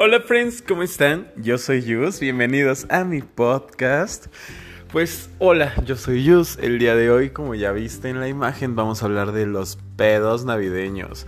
Hola friends, ¿cómo están? Yo soy Yus, bienvenidos a mi podcast. Pues hola, yo soy Yus. El día de hoy, como ya viste en la imagen, vamos a hablar de los pedos navideños.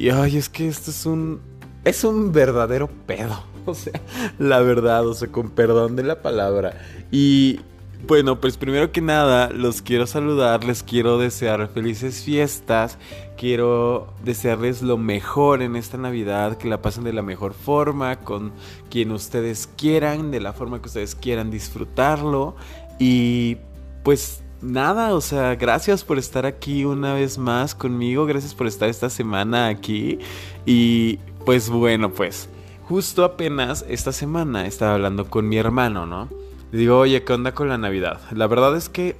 Y ay, es que esto es un es un verdadero pedo, o sea, la verdad, o sea, con perdón de la palabra. Y bueno, pues primero que nada, los quiero saludar, les quiero desear felices fiestas, quiero desearles lo mejor en esta Navidad, que la pasen de la mejor forma, con quien ustedes quieran, de la forma que ustedes quieran disfrutarlo. Y pues nada, o sea, gracias por estar aquí una vez más conmigo, gracias por estar esta semana aquí. Y pues bueno, pues justo apenas esta semana estaba hablando con mi hermano, ¿no? Digo, oye, ¿qué onda con la Navidad? La verdad es que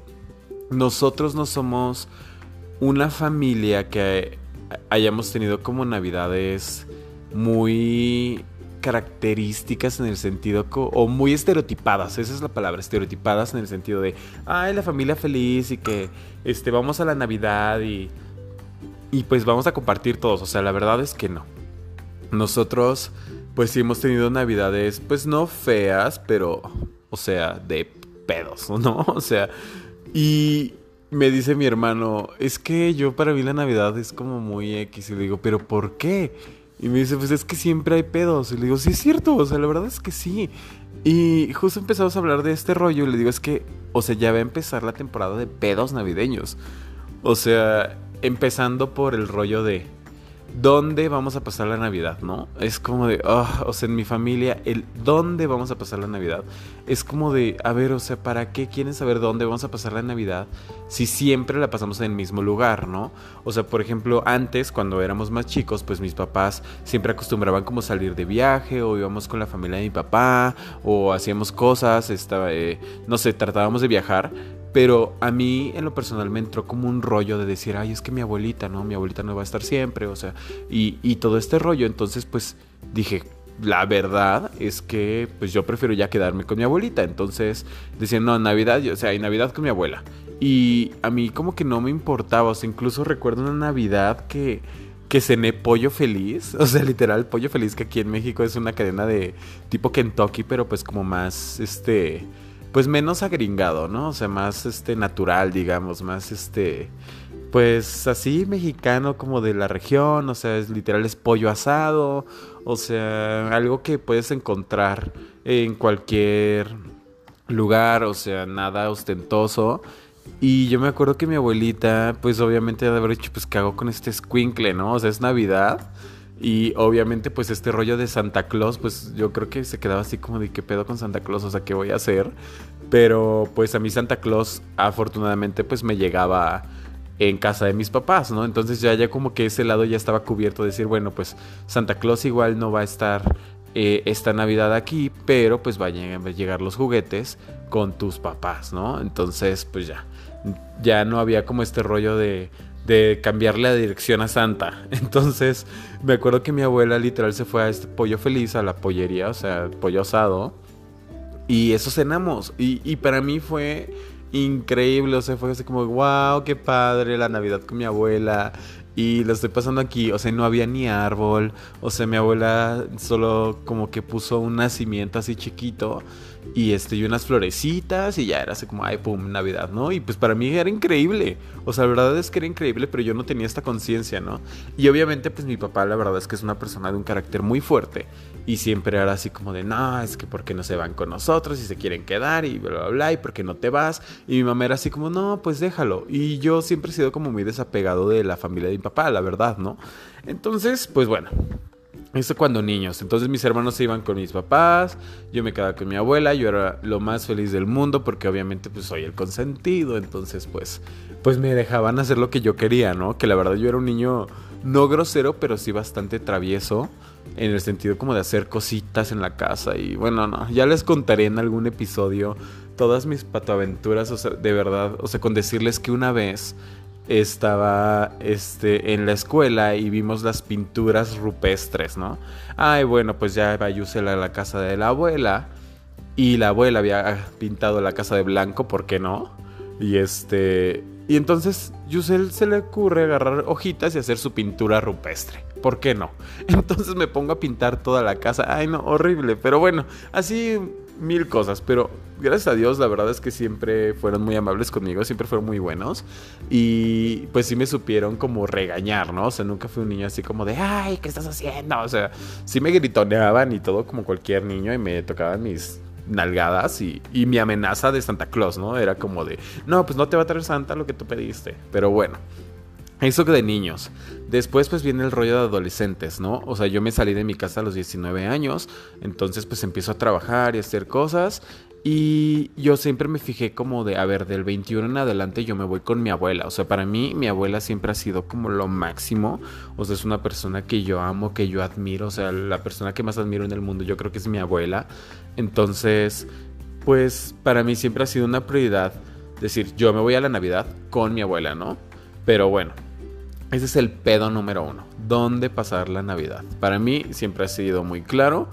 nosotros no somos una familia que hayamos tenido como Navidades muy características en el sentido o muy estereotipadas, esa es la palabra, estereotipadas en el sentido de, ay, la familia feliz y que este vamos a la Navidad y y pues vamos a compartir todos, o sea, la verdad es que no. Nosotros pues sí hemos tenido Navidades pues no feas, pero o sea, de pedos, ¿no? O sea, y me dice mi hermano, es que yo para mí la Navidad es como muy X. Y le digo, ¿pero por qué? Y me dice, pues es que siempre hay pedos. Y le digo, sí es cierto, o sea, la verdad es que sí. Y justo empezamos a hablar de este rollo y le digo, es que, o sea, ya va a empezar la temporada de pedos navideños. O sea, empezando por el rollo de dónde vamos a pasar la Navidad, ¿no? Es como de, ah, o sea, en mi familia, el dónde vamos a pasar la Navidad. Es como de, a ver, o sea, ¿para qué quieren saber dónde vamos a pasar la Navidad si siempre la pasamos en el mismo lugar, ¿no? O sea, por ejemplo, antes, cuando éramos más chicos, pues mis papás siempre acostumbraban como salir de viaje o íbamos con la familia de mi papá o hacíamos cosas, estaba, eh, no sé, tratábamos de viajar pero a mí en lo personal me entró como un rollo de decir, ay, es que mi abuelita, ¿no? Mi abuelita no va a estar siempre, o sea, y, y todo este rollo. Entonces, pues dije, la verdad es que pues yo prefiero ya quedarme con mi abuelita. Entonces, decían, no, Navidad, o sea, hay Navidad con mi abuela. Y a mí como que no me importaba, o sea, incluso recuerdo una Navidad que, que cené pollo feliz, o sea, literal, pollo feliz que aquí en México es una cadena de tipo Kentucky, pero pues como más, este pues menos agringado, ¿no? O sea, más este natural, digamos, más este pues así mexicano como de la región, o sea, es literal es pollo asado, o sea, algo que puedes encontrar en cualquier lugar, o sea, nada ostentoso. Y yo me acuerdo que mi abuelita, pues obviamente de haber dicho, pues ¿qué hago con este squinkle, no? O sea, es Navidad. Y obviamente pues este rollo de Santa Claus, pues yo creo que se quedaba así como de qué pedo con Santa Claus, o sea, ¿qué voy a hacer? Pero pues a mí Santa Claus afortunadamente pues me llegaba en casa de mis papás, ¿no? Entonces ya, ya como que ese lado ya estaba cubierto de decir, bueno, pues Santa Claus igual no va a estar eh, esta Navidad aquí, pero pues vayan a llegar los juguetes con tus papás, ¿no? Entonces pues ya, ya no había como este rollo de de cambiarle la dirección a Santa. Entonces, me acuerdo que mi abuela literal se fue a este pollo feliz, a la pollería, o sea, pollo asado. Y eso cenamos. Y, y para mí fue increíble, o sea, fue así como, wow, qué padre la Navidad con mi abuela. Y lo estoy pasando aquí, o sea, no había ni árbol, o sea, mi abuela solo como que puso un nacimiento así chiquito y este y unas florecitas y ya era así como, ay, pum, Navidad, ¿no? Y pues para mí era increíble, o sea, la verdad es que era increíble, pero yo no tenía esta conciencia, ¿no? Y obviamente pues mi papá la verdad es que es una persona de un carácter muy fuerte y siempre era así como de, no, es que porque no se van con nosotros y se quieren quedar y bla, bla, bla, y porque no te vas. Y mi mamá era así como, no, pues déjalo. Y yo siempre he sido como muy desapegado de la familia de mi papá, la verdad, ¿no? Entonces, pues bueno, eso cuando niños. Entonces mis hermanos se iban con mis papás, yo me quedaba con mi abuela, yo era lo más feliz del mundo porque obviamente pues soy el consentido, entonces pues pues me dejaban hacer lo que yo quería, ¿no? Que la verdad yo era un niño no grosero, pero sí bastante travieso en el sentido como de hacer cositas en la casa y bueno, no, ya les contaré en algún episodio todas mis patoaventuras, o sea, de verdad, o sea, con decirles que una vez estaba este, en la escuela y vimos las pinturas rupestres, ¿no? Ay, bueno, pues ya iba a la casa de la abuela y la abuela había pintado la casa de blanco, ¿por qué no? Y este Y entonces Yusel se le ocurre agarrar hojitas y hacer su pintura rupestre. ¿Por qué no? Entonces me pongo a pintar toda la casa. Ay, no, horrible. Pero bueno, así mil cosas. Pero gracias a Dios, la verdad es que siempre fueron muy amables conmigo, siempre fueron muy buenos. Y pues sí me supieron como regañar, ¿no? O sea, nunca fui un niño así como de, ay, ¿qué estás haciendo? O sea, sí me gritoneaban y todo como cualquier niño y me tocaban mis nalgadas y, y, mi amenaza de Santa Claus, ¿no? Era como de, no, pues no te va a traer Santa lo que tú pediste. Pero bueno, eso que de niños. Después pues viene el rollo de adolescentes, ¿no? O sea, yo me salí de mi casa a los 19 años, entonces pues empiezo a trabajar y hacer cosas y yo siempre me fijé como de, a ver, del 21 en adelante yo me voy con mi abuela. O sea, para mí mi abuela siempre ha sido como lo máximo. O sea, es una persona que yo amo, que yo admiro. O sea, la persona que más admiro en el mundo yo creo que es mi abuela. Entonces, pues para mí siempre ha sido una prioridad decir, yo me voy a la Navidad con mi abuela, ¿no? Pero bueno, ese es el pedo número uno. ¿Dónde pasar la Navidad? Para mí siempre ha sido muy claro.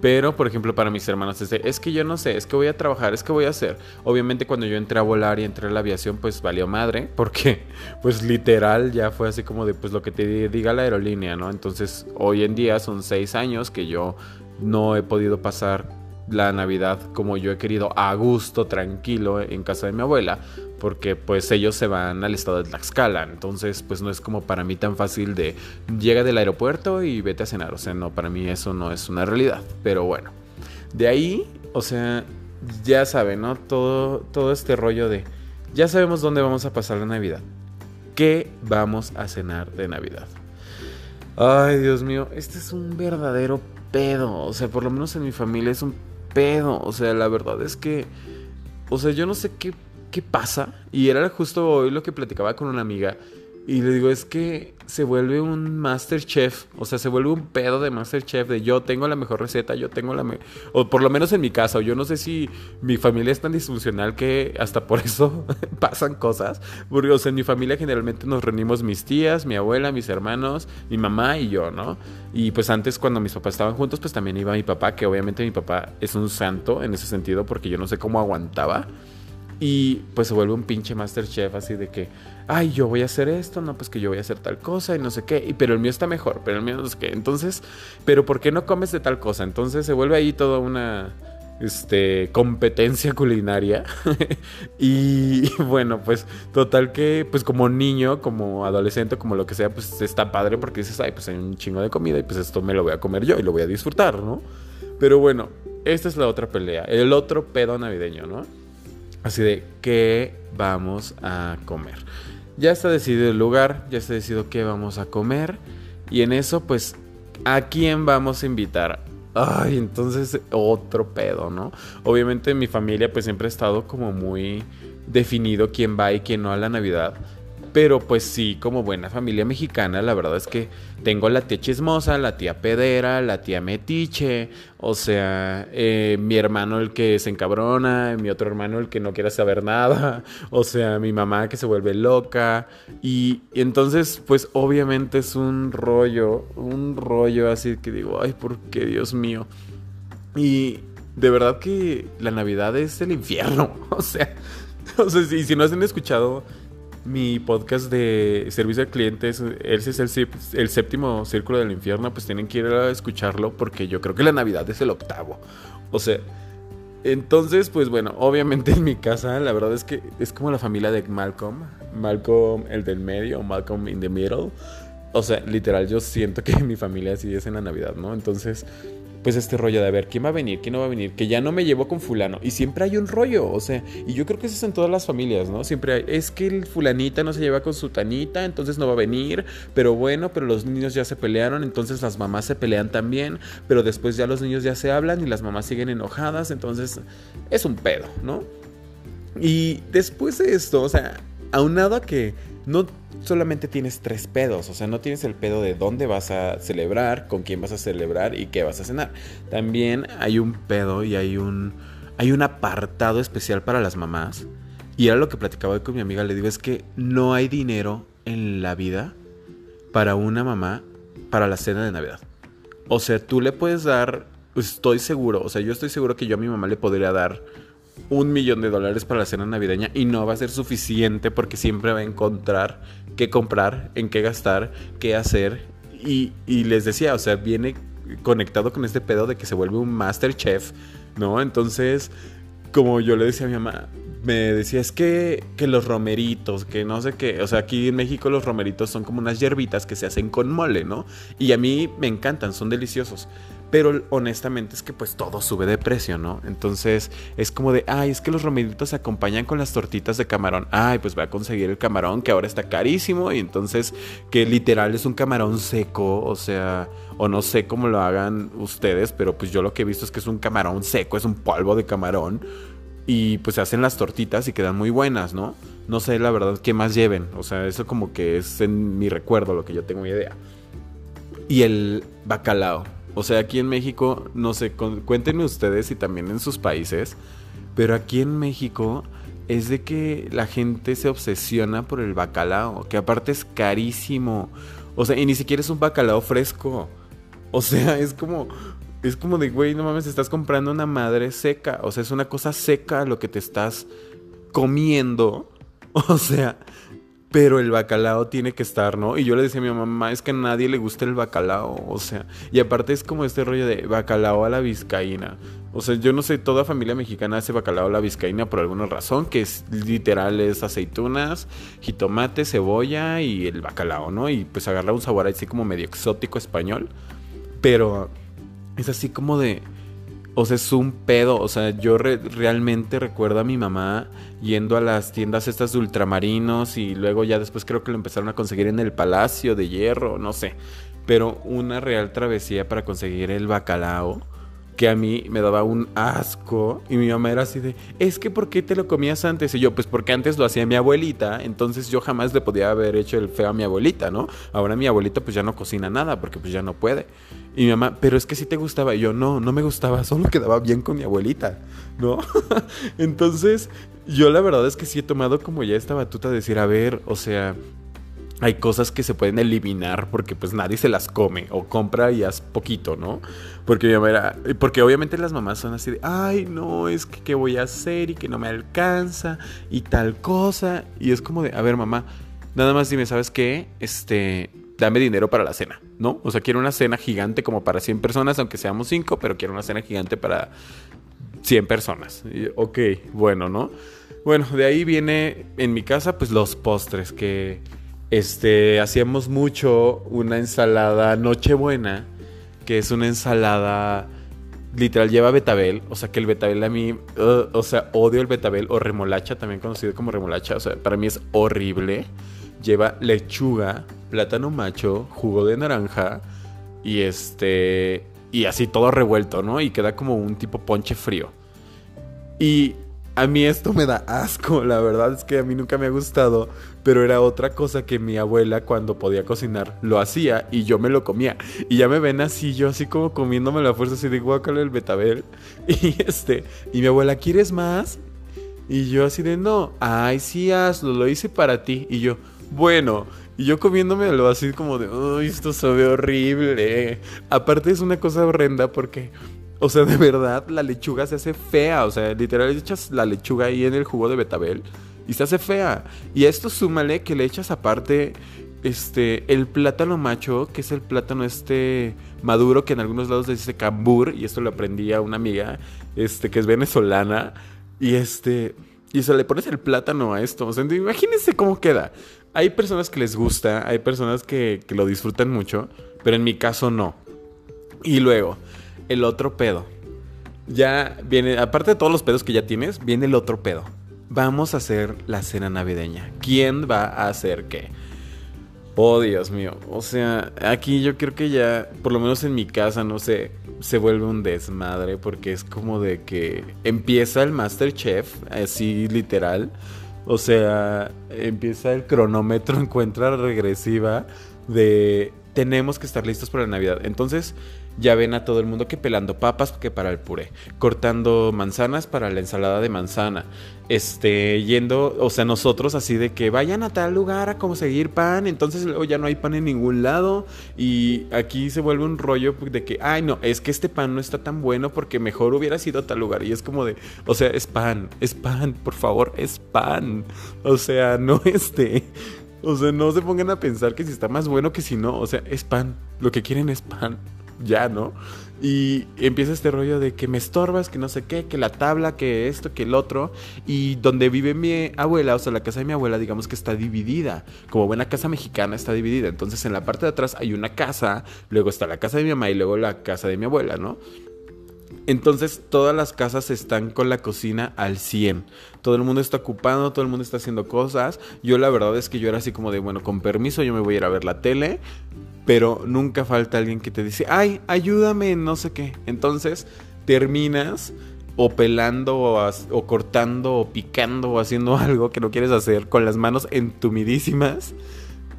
Pero, por ejemplo, para mis hermanos es es que yo no sé, es que voy a trabajar, es que voy a hacer. Obviamente cuando yo entré a volar y entré a la aviación, pues valió madre, porque pues literal ya fue así como de pues lo que te diga la aerolínea, ¿no? Entonces hoy en día son seis años que yo no he podido pasar la Navidad como yo he querido, a gusto, tranquilo, en casa de mi abuela, porque pues ellos se van al estado de Tlaxcala, entonces pues no es como para mí tan fácil de llega del aeropuerto y vete a cenar, o sea, no, para mí eso no es una realidad, pero bueno, de ahí, o sea, ya saben, ¿no? Todo, todo este rollo de, ya sabemos dónde vamos a pasar la Navidad, ¿qué vamos a cenar de Navidad? Ay, Dios mío, este es un verdadero pedo, o sea, por lo menos en mi familia es un pedo. O sea, la verdad es que. O sea, yo no sé qué, qué pasa. Y era justo hoy lo que platicaba con una amiga. Y le digo, es que se vuelve un Masterchef. O sea, se vuelve un pedo de Masterchef. De yo tengo la mejor receta, yo tengo la. o por lo menos en mi casa. O yo no sé si mi familia es tan disfuncional que hasta por eso pasan cosas. Porque, o sea, en mi familia generalmente nos reunimos mis tías, mi abuela, mis hermanos, mi mamá y yo, ¿no? Y pues antes, cuando mis papás estaban juntos, pues también iba mi papá. Que obviamente mi papá es un santo en ese sentido. Porque yo no sé cómo aguantaba. Y pues se vuelve un pinche Masterchef así de que, ay, yo voy a hacer esto, no, pues que yo voy a hacer tal cosa y no sé qué, y, pero el mío está mejor, pero el mío no sé qué. Entonces, pero ¿por qué no comes de tal cosa? Entonces se vuelve ahí toda una este, competencia culinaria. y bueno, pues total que, pues como niño, como adolescente, como lo que sea, pues está padre porque dices, ay, pues hay un chingo de comida y pues esto me lo voy a comer yo y lo voy a disfrutar, ¿no? Pero bueno, esta es la otra pelea, el otro pedo navideño, ¿no? Así de, ¿qué vamos a comer? Ya está decidido el lugar, ya está decidido qué vamos a comer. Y en eso, pues, ¿a quién vamos a invitar? Ay, entonces otro pedo, ¿no? Obviamente mi familia pues siempre ha estado como muy definido quién va y quién no a la Navidad. Pero pues sí, como buena familia mexicana, la verdad es que tengo la tía chismosa, la tía pedera, la tía metiche, o sea, eh, mi hermano el que se encabrona, mi otro hermano el que no quiere saber nada, o sea, mi mamá que se vuelve loca. Y, entonces, pues obviamente es un rollo, un rollo así que digo, ay, ¿por qué, Dios mío? Y de verdad que la Navidad es el infierno, o sea, o sea, si, si no han escuchado mi podcast de servicio al cliente, ese es el, el, séptimo círculo del infierno, pues tienen que ir a escucharlo porque yo creo que la Navidad es el octavo. O sea, entonces, pues bueno, obviamente en mi casa la verdad es que es como la familia de Malcolm, Malcolm el del medio, Malcolm in the middle. O sea, literal, yo siento que mi familia así es en la Navidad, ¿no? Entonces, pues este rollo de a ver quién va a venir, quién no va a venir, que ya no me llevo con fulano. Y siempre hay un rollo, o sea, y yo creo que eso es en todas las familias, ¿no? Siempre hay, es que el fulanita no se lleva con su tanita, entonces no va a venir, pero bueno, pero los niños ya se pelearon, entonces las mamás se pelean también, pero después ya los niños ya se hablan y las mamás siguen enojadas, entonces es un pedo, ¿no? Y después de esto, o sea, aunado a que no solamente tienes tres pedos, o sea, no tienes el pedo de dónde vas a celebrar, con quién vas a celebrar y qué vas a cenar. También hay un pedo y hay un hay un apartado especial para las mamás. Y era lo que platicaba hoy con mi amiga, le digo, es que no hay dinero en la vida para una mamá para la cena de Navidad. O sea, tú le puedes dar, estoy seguro, o sea, yo estoy seguro que yo a mi mamá le podría dar un millón de dólares para la cena navideña y no va a ser suficiente porque siempre va a encontrar qué comprar, en qué gastar, qué hacer. Y, y les decía, o sea, viene conectado con este pedo de que se vuelve un master chef, ¿no? Entonces, como yo le decía a mi mamá, me decía, es que, que los romeritos, que no sé qué, o sea, aquí en México los romeritos son como unas hierbitas que se hacen con mole, ¿no? Y a mí me encantan, son deliciosos. Pero honestamente es que pues todo sube de precio, ¿no? Entonces es como de, ay, es que los romeritos se acompañan con las tortitas de camarón. Ay, pues voy a conseguir el camarón que ahora está carísimo y entonces que literal es un camarón seco, o sea, o no sé cómo lo hagan ustedes, pero pues yo lo que he visto es que es un camarón seco, es un polvo de camarón y pues se hacen las tortitas y quedan muy buenas, ¿no? No sé la verdad qué más lleven, o sea, eso como que es en mi recuerdo lo que yo tengo idea. Y el bacalao. O sea, aquí en México, no sé, cuéntenme ustedes y también en sus países, pero aquí en México es de que la gente se obsesiona por el bacalao, que aparte es carísimo. O sea, y ni siquiera es un bacalao fresco. O sea, es como es como de, güey, no mames, estás comprando una madre seca. O sea, es una cosa seca lo que te estás comiendo. O sea, pero el bacalao tiene que estar, ¿no? Y yo le decía a mi mamá, es que a nadie le gusta el bacalao, o sea, y aparte es como este rollo de bacalao a la vizcaína. O sea, yo no sé, toda familia mexicana hace bacalao a la vizcaína por alguna razón, que es literal es aceitunas, jitomate, cebolla y el bacalao, ¿no? Y pues agarra un sabor así como medio exótico español, pero es así como de o sea, es un pedo. O sea, yo realmente recuerdo a mi mamá yendo a las tiendas estas de ultramarinos y luego ya después creo que lo empezaron a conseguir en el Palacio de Hierro, no sé. Pero una real travesía para conseguir el bacalao que a mí me daba un asco y mi mamá era así de, es que ¿por qué te lo comías antes? Y yo, pues porque antes lo hacía mi abuelita, entonces yo jamás le podía haber hecho el feo a mi abuelita, ¿no? Ahora mi abuelita pues ya no cocina nada porque pues ya no puede. Y mi mamá, pero es que sí te gustaba. Y yo, no, no me gustaba, solo quedaba bien con mi abuelita, ¿no? entonces yo la verdad es que sí he tomado como ya esta batuta de decir, a ver, o sea, hay cosas que se pueden eliminar porque pues nadie se las come o compra y haz poquito, ¿no? Porque mamá porque obviamente las mamás son así de, ay, no, es que qué voy a hacer y que no me alcanza y tal cosa. Y es como de, a ver, mamá, nada más dime, ¿sabes qué? Este, dame dinero para la cena, ¿no? O sea, quiero una cena gigante como para 100 personas, aunque seamos 5, pero quiero una cena gigante para 100 personas. ok, bueno, ¿no? Bueno, de ahí viene en mi casa pues los postres que este, hacíamos mucho una ensalada Nochebuena, que es una ensalada literal lleva betabel, o sea que el betabel a mí, uh, o sea, odio el betabel o remolacha, también conocido como remolacha, o sea, para mí es horrible. Lleva lechuga, plátano macho, jugo de naranja y este y así todo revuelto, ¿no? Y queda como un tipo ponche frío. Y a mí esto me da asco, la verdad es que a mí nunca me ha gustado, pero era otra cosa que mi abuela cuando podía cocinar lo hacía y yo me lo comía. Y ya me ven así, yo así como comiéndome la fuerza, así de guacala el betabel. Y este, y mi abuela, ¿quieres más? Y yo así de, no, ay, sí, hazlo, lo hice para ti. Y yo, bueno, y yo comiéndomelo así como de, uy, esto sabe horrible. Aparte es una cosa horrenda porque o sea, de verdad, la lechuga se hace fea. O sea, literal, echas la lechuga ahí en el jugo de betabel y se hace fea. Y a esto súmale que le echas aparte este el plátano macho, que es el plátano este maduro que en algunos lados dice cambur y esto lo aprendí a una amiga este que es venezolana y este y se le pones el plátano a esto, o sea, imagínense cómo queda. Hay personas que les gusta, hay personas que, que lo disfrutan mucho, pero en mi caso no. Y luego, el otro pedo. Ya viene, aparte de todos los pedos que ya tienes, viene el otro pedo. Vamos a hacer la cena navideña. ¿Quién va a hacer qué? Oh, Dios mío. O sea, aquí yo creo que ya, por lo menos en mi casa, no sé, se vuelve un desmadre porque es como de que empieza el Masterchef, así literal. O sea, empieza el cronómetro en cuenta regresiva de tenemos que estar listos para la Navidad. Entonces, ya ven a todo el mundo que pelando papas que para el puré, cortando manzanas para la ensalada de manzana, este, yendo, o sea, nosotros así de que vayan a tal lugar a conseguir pan, entonces luego ya no hay pan en ningún lado y aquí se vuelve un rollo de que, ay no, es que este pan no está tan bueno porque mejor hubiera sido a tal lugar y es como de, o sea, es pan, es pan, por favor, es pan, o sea, no este... O sea, no se pongan a pensar que si está más bueno que si no. O sea, es pan. Lo que quieren es pan ya, ¿no? Y empieza este rollo de que me estorbas, que no sé qué, que la tabla, que esto, que el otro. Y donde vive mi abuela, o sea, la casa de mi abuela, digamos que está dividida. Como buena casa mexicana está dividida. Entonces en la parte de atrás hay una casa, luego está la casa de mi mamá y luego la casa de mi abuela, ¿no? Entonces todas las casas están con la cocina al 100. Todo el mundo está ocupado, todo el mundo está haciendo cosas. Yo la verdad es que yo era así como de, bueno, con permiso yo me voy a ir a ver la tele pero nunca falta alguien que te dice, ay, ayúdame, no sé qué. Entonces terminas o pelando o, cortando o picando o haciendo algo que no quieres hacer con las manos entumidísimas,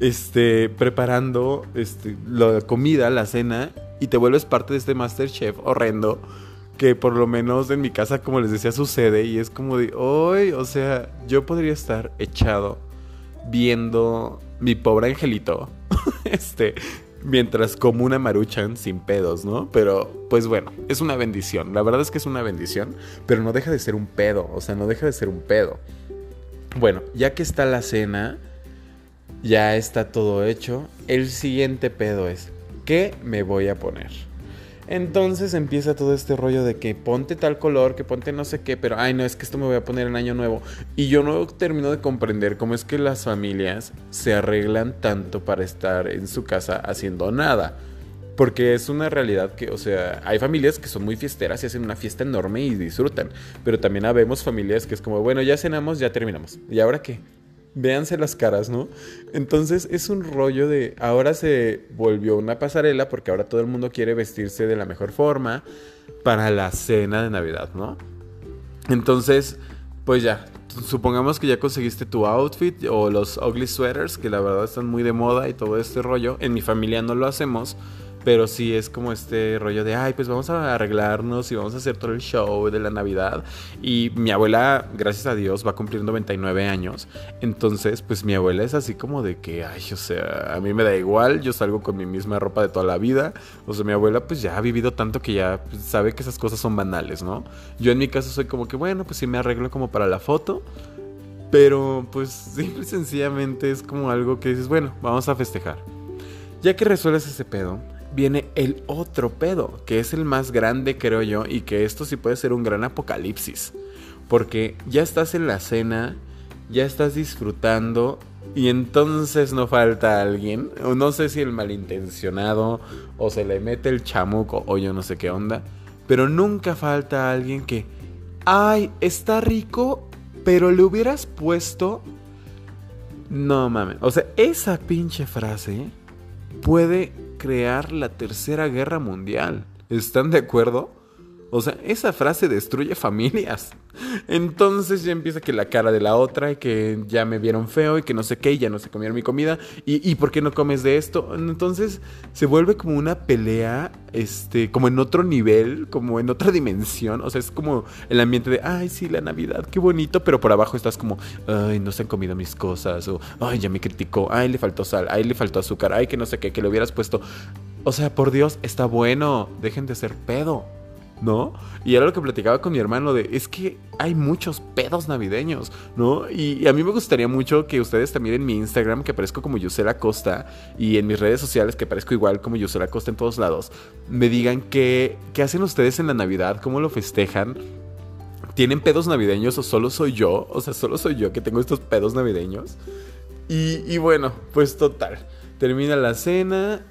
este, preparando este, la comida, la cena, y te vuelves parte de este Masterchef horrendo que por lo menos en mi casa, como les decía, sucede y es como de, hoy, o sea, yo podría estar echado viendo mi pobre angelito este, mientras como una maruchan sin pedos, ¿no? Pero, pues bueno, es una bendición. La verdad es que es una bendición, pero no deja de ser un pedo, o sea, no deja de ser un pedo. Bueno, ya que está la cena, ya está todo hecho, el siguiente pedo es, ¿qué me voy a poner? Entonces empieza todo este rollo de que ponte tal color, que ponte no sé qué, pero ay no, es que esto me voy a poner en año nuevo. Y yo no termino de comprender cómo es que las familias se arreglan tanto para estar en su casa haciendo nada. Porque es una realidad que, o sea, hay familias que son muy fiesteras y hacen una fiesta enorme y disfrutan. Pero también habemos familias que es como, bueno, ya cenamos, ya terminamos. ¿Y ahora qué? Véanse las caras, ¿no? Entonces es un rollo de, ahora se volvió una pasarela porque ahora todo el mundo quiere vestirse de la mejor forma para la cena de Navidad, ¿no? Entonces, pues ya, supongamos que ya conseguiste tu outfit o los ugly sweaters, que la verdad están muy de moda y todo este rollo. En mi familia no lo hacemos pero sí es como este rollo de, ay, pues vamos a arreglarnos y vamos a hacer todo el show de la Navidad. Y mi abuela, gracias a Dios, va a cumplir 99 años. Entonces, pues mi abuela es así como de que, ay, o sea, a mí me da igual, yo salgo con mi misma ropa de toda la vida. O sea, mi abuela pues ya ha vivido tanto que ya sabe que esas cosas son banales, ¿no? Yo en mi caso soy como que, bueno, pues sí me arreglo como para la foto. Pero pues simple y sencillamente es como algo que dices, bueno, vamos a festejar. Ya que resuelves ese pedo, viene el otro pedo, que es el más grande creo yo, y que esto sí puede ser un gran apocalipsis. Porque ya estás en la cena, ya estás disfrutando y entonces no falta alguien, no sé si el malintencionado, o se le mete el chamuco, o yo no sé qué onda, pero nunca falta alguien que, ay, está rico, pero le hubieras puesto... No mames, o sea, esa pinche frase puede crear la tercera guerra mundial. ¿Están de acuerdo? O sea, esa frase destruye familias. Entonces ya empieza que la cara de la otra y que ya me vieron feo y que no sé qué y ya no se comieron mi comida y, por qué no comes de esto. Entonces se vuelve como una pelea, este, como en otro nivel, como en otra dimensión. O sea, es como el ambiente de, ay, sí, la Navidad, qué bonito, pero por abajo estás como, ay, no se han comido mis cosas o, ay, ya me criticó, ay, le faltó sal, ay, le faltó azúcar, ay, que no sé qué, que le hubieras puesto. O sea, por Dios, está bueno, dejen de ser pedo. ¿No? Y era lo que platicaba con mi hermano de, es que hay muchos pedos navideños, ¿no? Y, a mí me gustaría mucho que ustedes también en mi Instagram, que aparezco como Yusela Costa, y en mis redes sociales, que aparezco igual como Yusela Costa en todos lados, me digan qué, qué hacen ustedes en la Navidad, cómo lo festejan. ¿Tienen pedos navideños o solo soy yo? O sea, solo soy yo que tengo estos pedos navideños. Y, y bueno, pues total. Termina la cena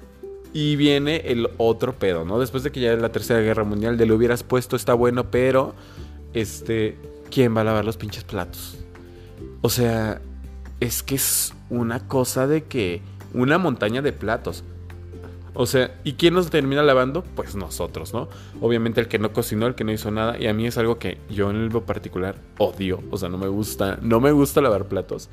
y viene el otro pedo, ¿no? Después de que ya la tercera guerra mundial, de lo hubieras puesto está bueno, pero este, ¿quién va a lavar los pinches platos? O sea, es que es una cosa de que una montaña de platos. O sea, ¿y quién nos termina lavando? Pues nosotros, ¿no? Obviamente el que no cocinó, el que no hizo nada. Y a mí es algo que yo en el particular odio. O sea, no me gusta, no me gusta lavar platos.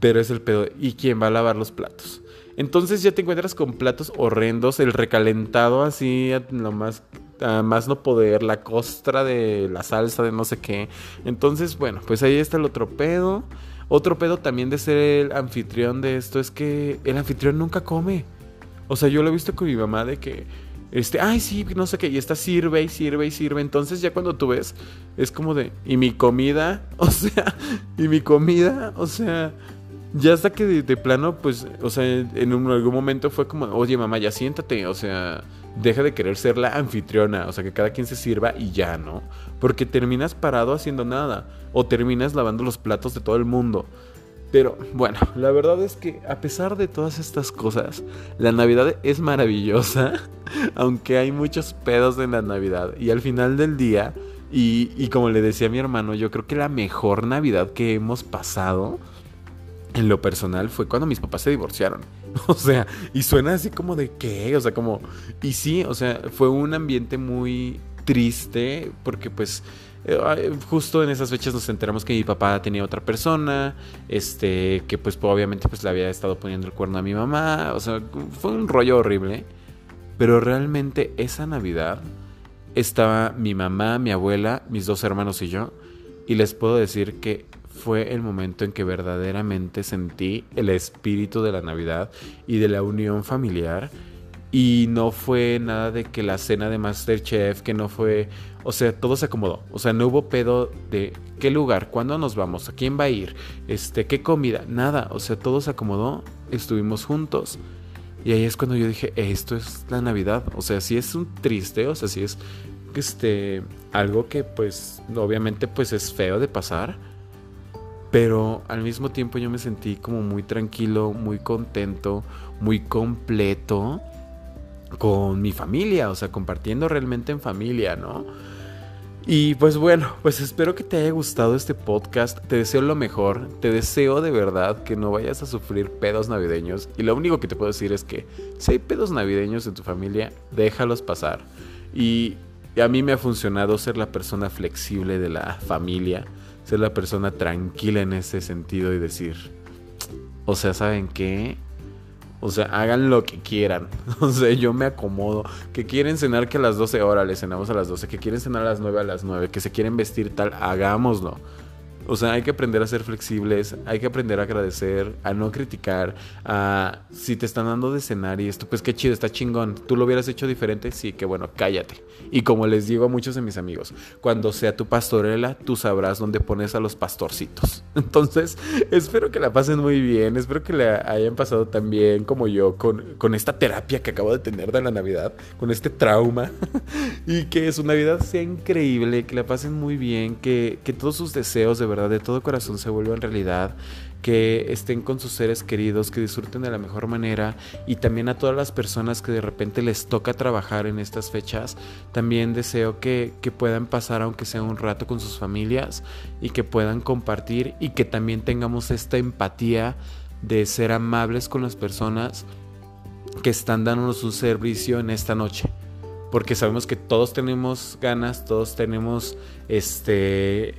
Pero es el pedo. ¿Y quién va a lavar los platos? Entonces ya te encuentras con platos horrendos, el recalentado así, lo más, más no poder, la costra de la salsa de no sé qué. Entonces, bueno, pues ahí está el otro pedo. Otro pedo también de ser el anfitrión de esto es que el anfitrión nunca come. O sea, yo lo he visto con mi mamá de que, este, ay, sí, no sé qué, y está sirve y sirve y sirve. Entonces ya cuando tú ves, es como de, ¿y mi comida? O sea, ¿y mi comida? O sea, ya hasta que de, plano, pues, o sea, en algún momento fue como, oye mamá, ya siéntate, o sea, deja de querer ser la anfitriona, o sea, que cada quien se sirva y ya, ¿no? Porque terminas parado haciendo nada, o terminas lavando los platos de todo el mundo. Pero bueno, la verdad es que a pesar de todas estas cosas, la Navidad es maravillosa, aunque hay muchos pedos en la Navidad. Y al final del día, y, y como le decía a mi hermano, yo creo que la mejor Navidad que hemos pasado en lo personal fue cuando mis papás se divorciaron. O sea, y suena así como de qué, o sea, como... Y sí, o sea, fue un ambiente muy triste porque pues eh, justo en esas fechas nos enteramos que mi papá tenía otra persona, este, que pues obviamente pues le había estado poniendo el cuerno a mi mamá, o sea, fue un rollo horrible. Pero realmente esa Navidad estaba mi mamá, mi abuela, mis dos hermanos y yo, y les puedo decir que fue el momento en que verdaderamente sentí el espíritu de la Navidad y de la unión familiar. Y no fue nada de que la cena de Masterchef, que no fue, o sea, todo se acomodó. O sea, no hubo pedo de qué lugar, cuándo nos vamos, a quién va a ir, este, qué comida, nada. O sea, todo se acomodó, estuvimos juntos. Y ahí es cuando yo dije, esto es la Navidad. O sea, si es un triste, o sea, si es este algo que pues obviamente pues es feo de pasar pero al mismo tiempo yo me sentí como muy tranquilo, muy contento, muy completo con mi familia, o sea, compartiendo realmente en familia, ¿no? Y pues bueno, pues espero que te haya gustado este podcast, te deseo lo mejor, te deseo de verdad que no vayas a sufrir pedos navideños y lo único que te puedo decir es que si hay pedos navideños en tu familia, déjalos pasar. Y a mí me ha funcionado ser la persona flexible de la familia ser la persona tranquila en ese sentido y decir, o sea, ¿saben qué? O sea, hagan lo que quieran. O sea, yo me acomodo. Que quieren cenar que a las 12 horas les cenamos a las 12. Que quieren cenar a las 9 a las 9. Que se quieren vestir tal, hagámoslo. O sea, hay que aprender a ser flexibles, hay que aprender a agradecer, a no criticar, a si te están dando de cenar y esto, pues qué chido, está chingón. ¿Tú lo hubieras hecho diferente? Sí, que bueno, cállate. Y como les digo a muchos de mis amigos, cuando sea tu pastorela, tú sabrás dónde pones a los pastorcitos. Entonces, espero que la pasen muy bien, espero que le hayan pasado tan bien como yo con, con esta terapia que acabo de tener de la Navidad, con este trauma, y que su Navidad sea increíble, que la pasen muy bien, que, que todos sus deseos de de todo corazón se vuelvan realidad, que estén con sus seres queridos, que disfruten de la mejor manera y también a todas las personas que de repente les toca trabajar en estas fechas, también deseo que, que puedan pasar aunque sea un rato con sus familias y que puedan compartir y que también tengamos esta empatía de ser amables con las personas que están dándonos un servicio en esta noche. Porque sabemos que todos tenemos ganas, todos tenemos este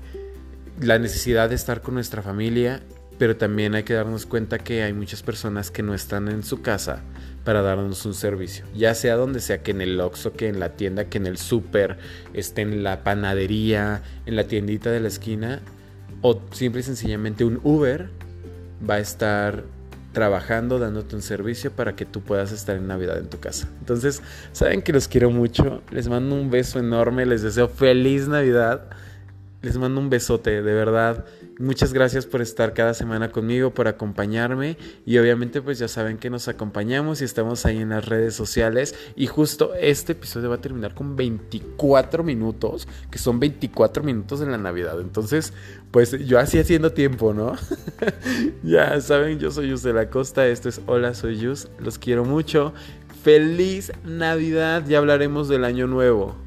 la necesidad de estar con nuestra familia, pero también hay que darnos cuenta que hay muchas personas que no están en su casa para darnos un servicio, ya sea donde sea que en el Oxxo, que en la tienda, que en el súper, esté en la panadería, en la tiendita de la esquina, o simple y sencillamente un Uber va a estar trabajando, dándote un servicio para que tú puedas estar en Navidad en tu casa. Entonces, saben que los quiero mucho, les mando un beso enorme, les deseo feliz Navidad. Les mando un besote, de verdad. Muchas gracias por estar cada semana conmigo, por acompañarme y obviamente pues ya saben que nos acompañamos y estamos ahí en las redes sociales y justo este episodio va a terminar con 24 minutos, que son 24 minutos en la Navidad. Entonces, pues yo así haciendo tiempo, ¿no? ya saben, yo soy Yus de la Costa, esto es Hola, soy Yus, los quiero mucho. Feliz Navidad, ya hablaremos del año nuevo.